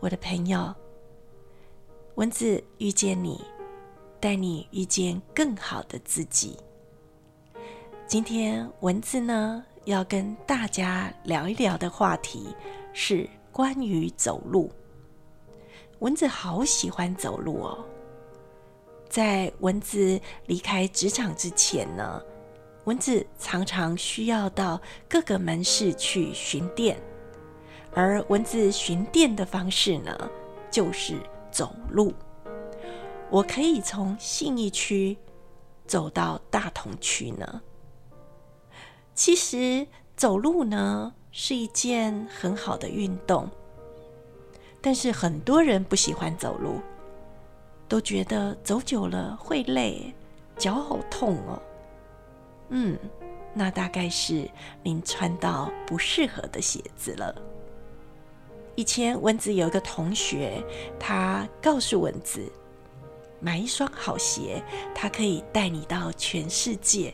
我的朋友。蚊子遇见你，带你遇见更好的自己。今天蚊子呢要跟大家聊一聊的话题是关于走路。蚊子好喜欢走路哦。在蚊子离开职场之前呢，蚊子常常需要到各个门市去巡店，而蚊子巡店的方式呢，就是。走路，我可以从信义区走到大同区呢。其实走路呢是一件很好的运动，但是很多人不喜欢走路，都觉得走久了会累，脚好痛哦。嗯，那大概是您穿到不适合的鞋子了。以前蚊子有一个同学，他告诉蚊子，买一双好鞋，它可以带你到全世界。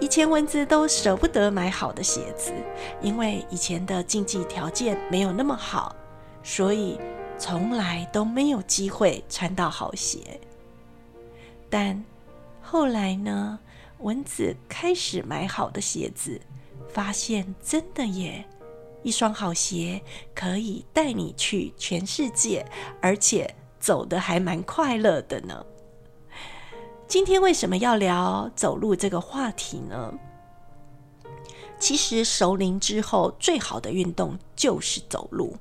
以前蚊子都舍不得买好的鞋子，因为以前的经济条件没有那么好，所以从来都没有机会穿到好鞋。但后来呢，蚊子开始买好的鞋子，发现真的耶。一双好鞋可以带你去全世界，而且走的还蛮快乐的呢。今天为什么要聊走路这个话题呢？其实熟龄之后最好的运动就是走路，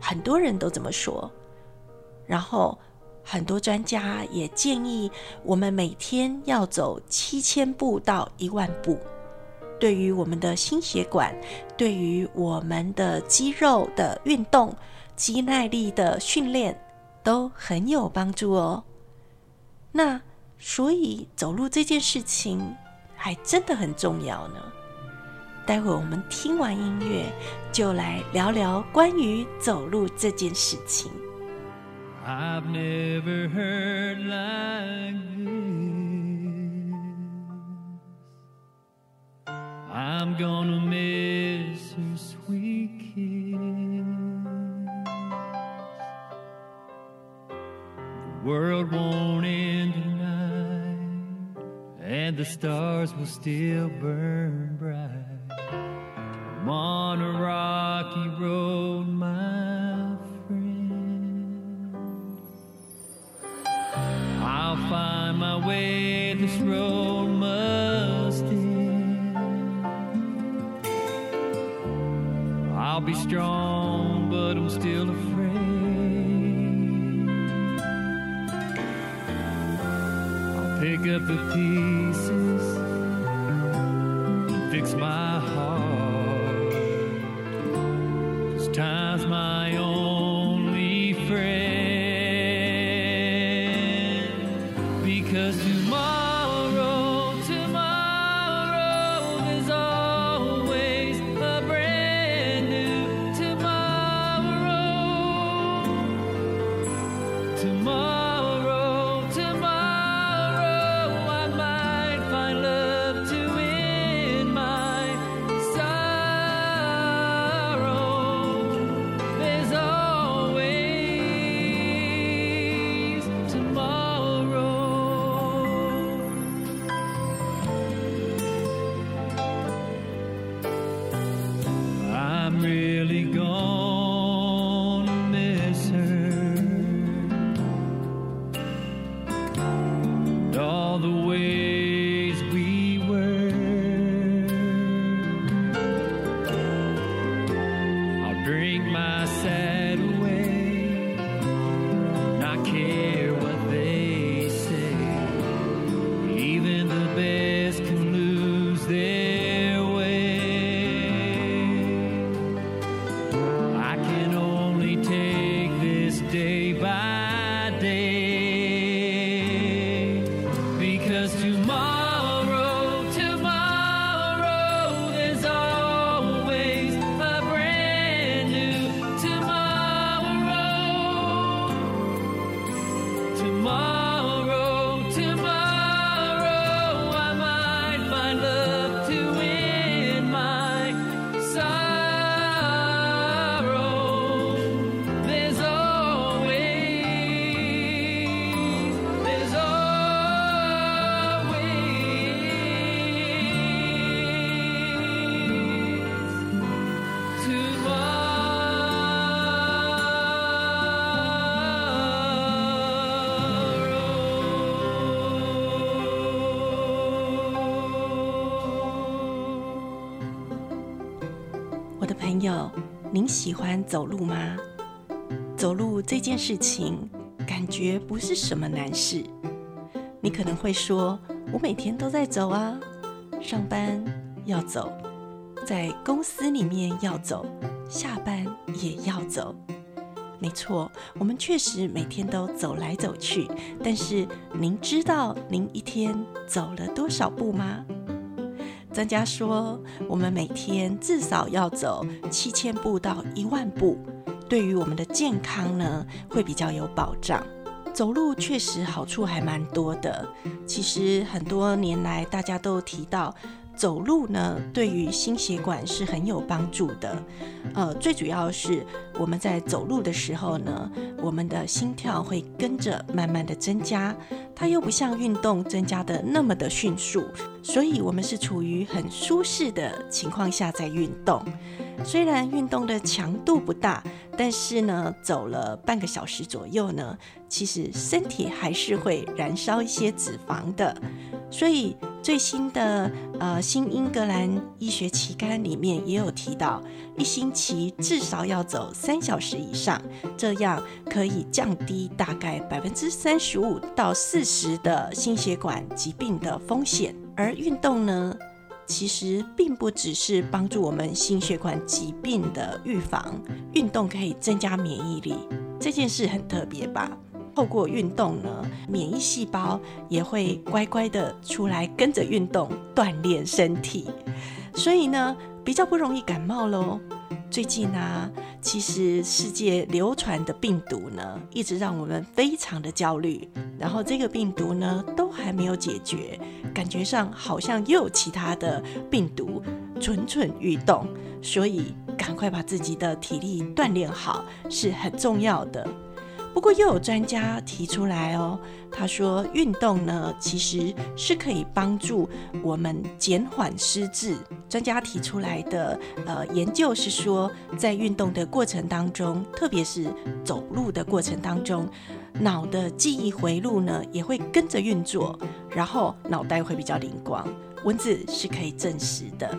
很多人都这么说。然后很多专家也建议我们每天要走七千步到一万步。对于我们的心血管，对于我们的肌肉的运动、肌耐力的训练都很有帮助哦。那所以走路这件事情还真的很重要呢。待会我们听完音乐，就来聊聊关于走路这件事情。I'm gonna miss her sweet kiss. The world won't end tonight, and the stars will still burn bright. I'm on a rocky road, my friend. I'll find my way this road strong, but I'm still afraid. I'll pick up the pieces and fix my heart. Cause time's my only friend. Because 友，您喜欢走路吗？走路这件事情，感觉不是什么难事。你可能会说，我每天都在走啊，上班要走，在公司里面要走，下班也要走。没错，我们确实每天都走来走去。但是，您知道您一天走了多少步吗？专家说，我们每天至少要走七千步到一万步，对于我们的健康呢，会比较有保障。走路确实好处还蛮多的。其实很多年来，大家都提到。走路呢，对于心血管是很有帮助的。呃，最主要是我们在走路的时候呢，我们的心跳会跟着慢慢的增加，它又不像运动增加的那么的迅速，所以我们是处于很舒适的情况下在运动。虽然运动的强度不大，但是呢，走了半个小时左右呢，其实身体还是会燃烧一些脂肪的，所以。最新的呃新英格兰医学期刊里面也有提到，一星期至少要走三小时以上，这样可以降低大概百分之三十五到四十的心血管疾病的风险。而运动呢，其实并不只是帮助我们心血管疾病的预防，运动可以增加免疫力，这件事很特别吧？透过运动呢，免疫细胞也会乖乖的出来跟着运动锻炼身体，所以呢比较不容易感冒喽。最近啊，其实世界流传的病毒呢，一直让我们非常的焦虑。然后这个病毒呢都还没有解决，感觉上好像又有其他的病毒蠢蠢欲动，所以赶快把自己的体力锻炼好是很重要的。不过又有专家提出来哦，他说运动呢其实是可以帮助我们减缓失智。专家提出来的呃研究是说，在运动的过程当中，特别是走路的过程当中，脑的记忆回路呢也会跟着运作，然后脑袋会比较灵光。文字是可以证实的。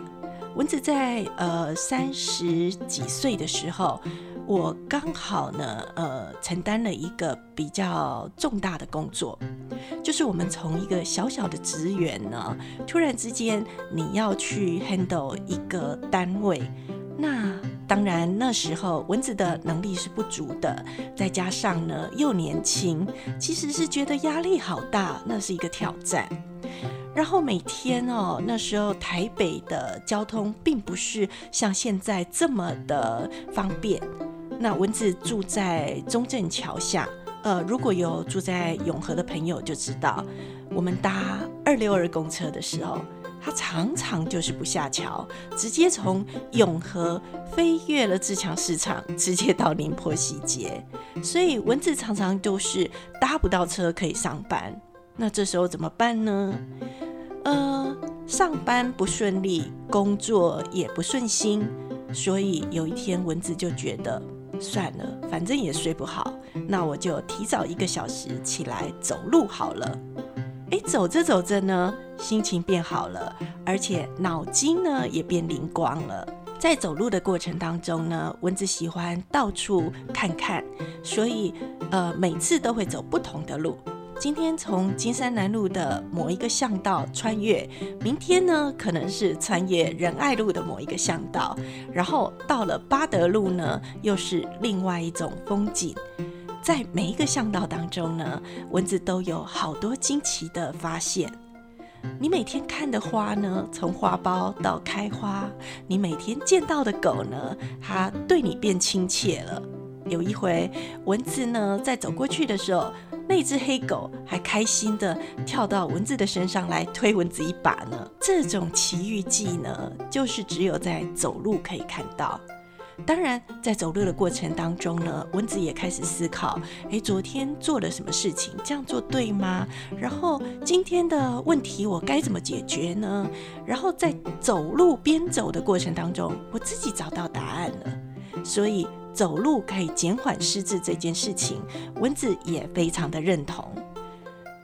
蚊子在呃三十几岁的时候。我刚好呢，呃，承担了一个比较重大的工作，就是我们从一个小小的职员呢，突然之间你要去 handle 一个单位，那当然那时候蚊子的能力是不足的，再加上呢又年轻，其实是觉得压力好大，那是一个挑战。然后每天哦，那时候台北的交通并不是像现在这么的方便。那蚊子住在中正桥下，呃，如果有住在永和的朋友就知道，我们搭二六二公车的时候，它常常就是不下桥，直接从永和飞越了自强市场，直接到宁波西街，所以蚊子常常都是搭不到车可以上班。那这时候怎么办呢？呃，上班不顺利，工作也不顺心，所以有一天蚊子就觉得。算了，反正也睡不好，那我就提早一个小时起来走路好了。哎，走着走着呢，心情变好了，而且脑筋呢也变灵光了。在走路的过程当中呢，蚊子喜欢到处看看，所以呃每次都会走不同的路。今天从金山南路的某一个巷道穿越，明天呢可能是穿越仁爱路的某一个巷道，然后到了八德路呢，又是另外一种风景。在每一个巷道当中呢，蚊子都有好多惊奇的发现。你每天看的花呢，从花苞到开花；你每天见到的狗呢，它对你变亲切了。有一回，蚊子呢在走过去的时候。那只黑狗还开心的跳到蚊子的身上来推蚊子一把呢。这种奇遇记呢，就是只有在走路可以看到。当然，在走路的过程当中呢，蚊子也开始思考：诶，昨天做了什么事情？这样做对吗？然后今天的问题我该怎么解决呢？然后在走路边走的过程当中，我自己找到答案了。所以。走路可以减缓失智这件事情，蚊子也非常的认同。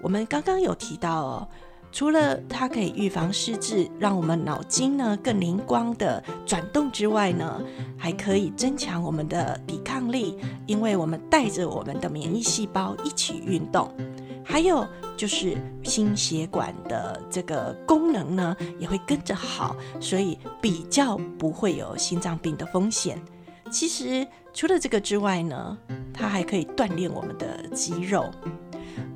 我们刚刚有提到哦，除了它可以预防失智，让我们脑筋呢更灵光的转动之外呢，还可以增强我们的抵抗力，因为我们带着我们的免疫细胞一起运动。还有就是心血管的这个功能呢，也会跟着好，所以比较不会有心脏病的风险。其实除了这个之外呢，它还可以锻炼我们的肌肉。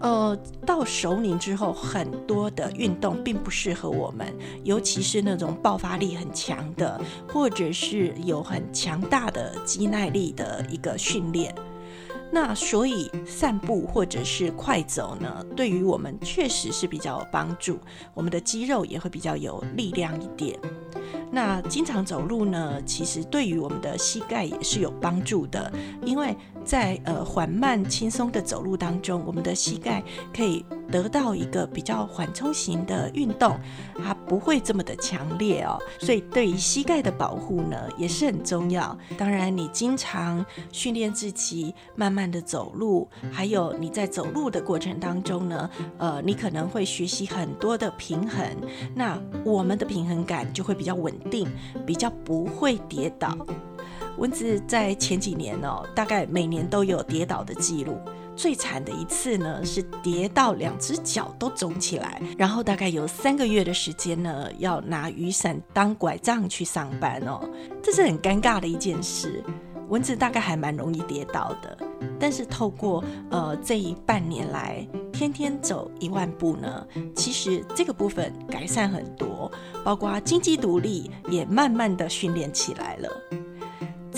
呃，到熟龄之后，很多的运动并不适合我们，尤其是那种爆发力很强的，或者是有很强大的肌耐力的一个训练。那所以散步或者是快走呢，对于我们确实是比较有帮助，我们的肌肉也会比较有力量一点。那经常走路呢，其实对于我们的膝盖也是有帮助的，因为在呃缓慢轻松的走路当中，我们的膝盖可以得到一个比较缓冲型的运动，它不会这么的强烈哦，所以对于膝盖的保护呢也是很重要。当然，你经常训练自己慢慢的走路，还有你在走路的过程当中呢，呃，你可能会学习很多的平衡，那我们的平衡感就会比较稳。定比较不会跌倒。蚊子在前几年哦，大概每年都有跌倒的记录。最惨的一次呢，是跌到两只脚都肿起来，然后大概有三个月的时间呢，要拿雨伞当拐杖去上班哦，这是很尴尬的一件事。蚊子大概还蛮容易跌倒的，但是透过呃这一半年来。天天走一万步呢，其实这个部分改善很多，包括经济独立也慢慢的训练起来了。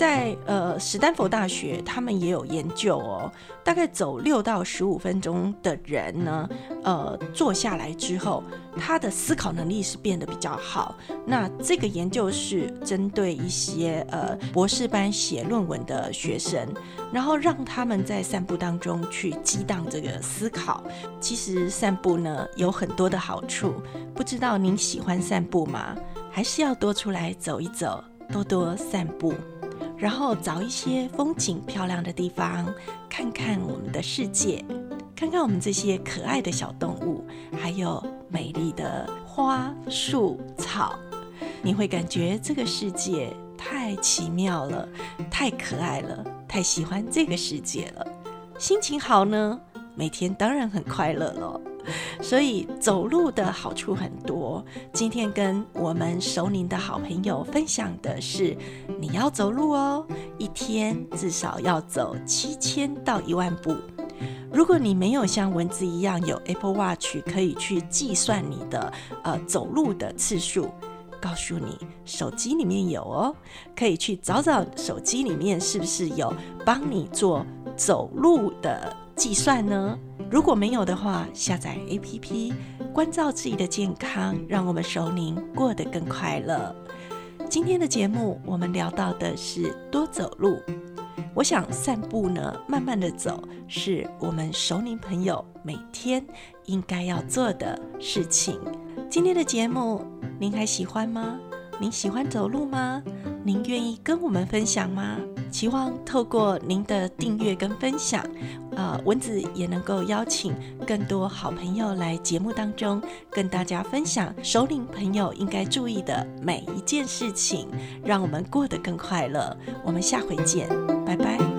在呃史丹佛大学，他们也有研究哦，大概走六到十五分钟的人呢，呃坐下来之后。他的思考能力是变得比较好。那这个研究是针对一些呃博士班写论文的学生，然后让他们在散步当中去激荡这个思考。其实散步呢有很多的好处，不知道您喜欢散步吗？还是要多出来走一走，多多散步，然后找一些风景漂亮的地方，看看我们的世界，看看我们这些可爱的小动物，还有。美丽的花、树、草，你会感觉这个世界太奇妙了，太可爱了，太喜欢这个世界了。心情好呢，每天当然很快乐了。所以走路的好处很多。今天跟我们熟龄的好朋友分享的是，你要走路哦，一天至少要走七千到一万步。如果你没有像蚊子一样有 Apple Watch 可以去计算你的呃走路的次数，告诉你手机里面有哦，可以去找找手机里面是不是有帮你做走路的计算呢？如果没有的话，下载 APP，关照自己的健康，让我们熟龄过得更快乐。今天的节目我们聊到的是多走路。我想散步呢，慢慢的走，是我们熟龄朋友每天应该要做的事情。今天的节目您还喜欢吗？您喜欢走路吗？您愿意跟我们分享吗？期望透过您的订阅跟分享，呃，蚊子也能够邀请更多好朋友来节目当中跟大家分享首领朋友应该注意的每一件事情，让我们过得更快乐。我们下回见，拜拜。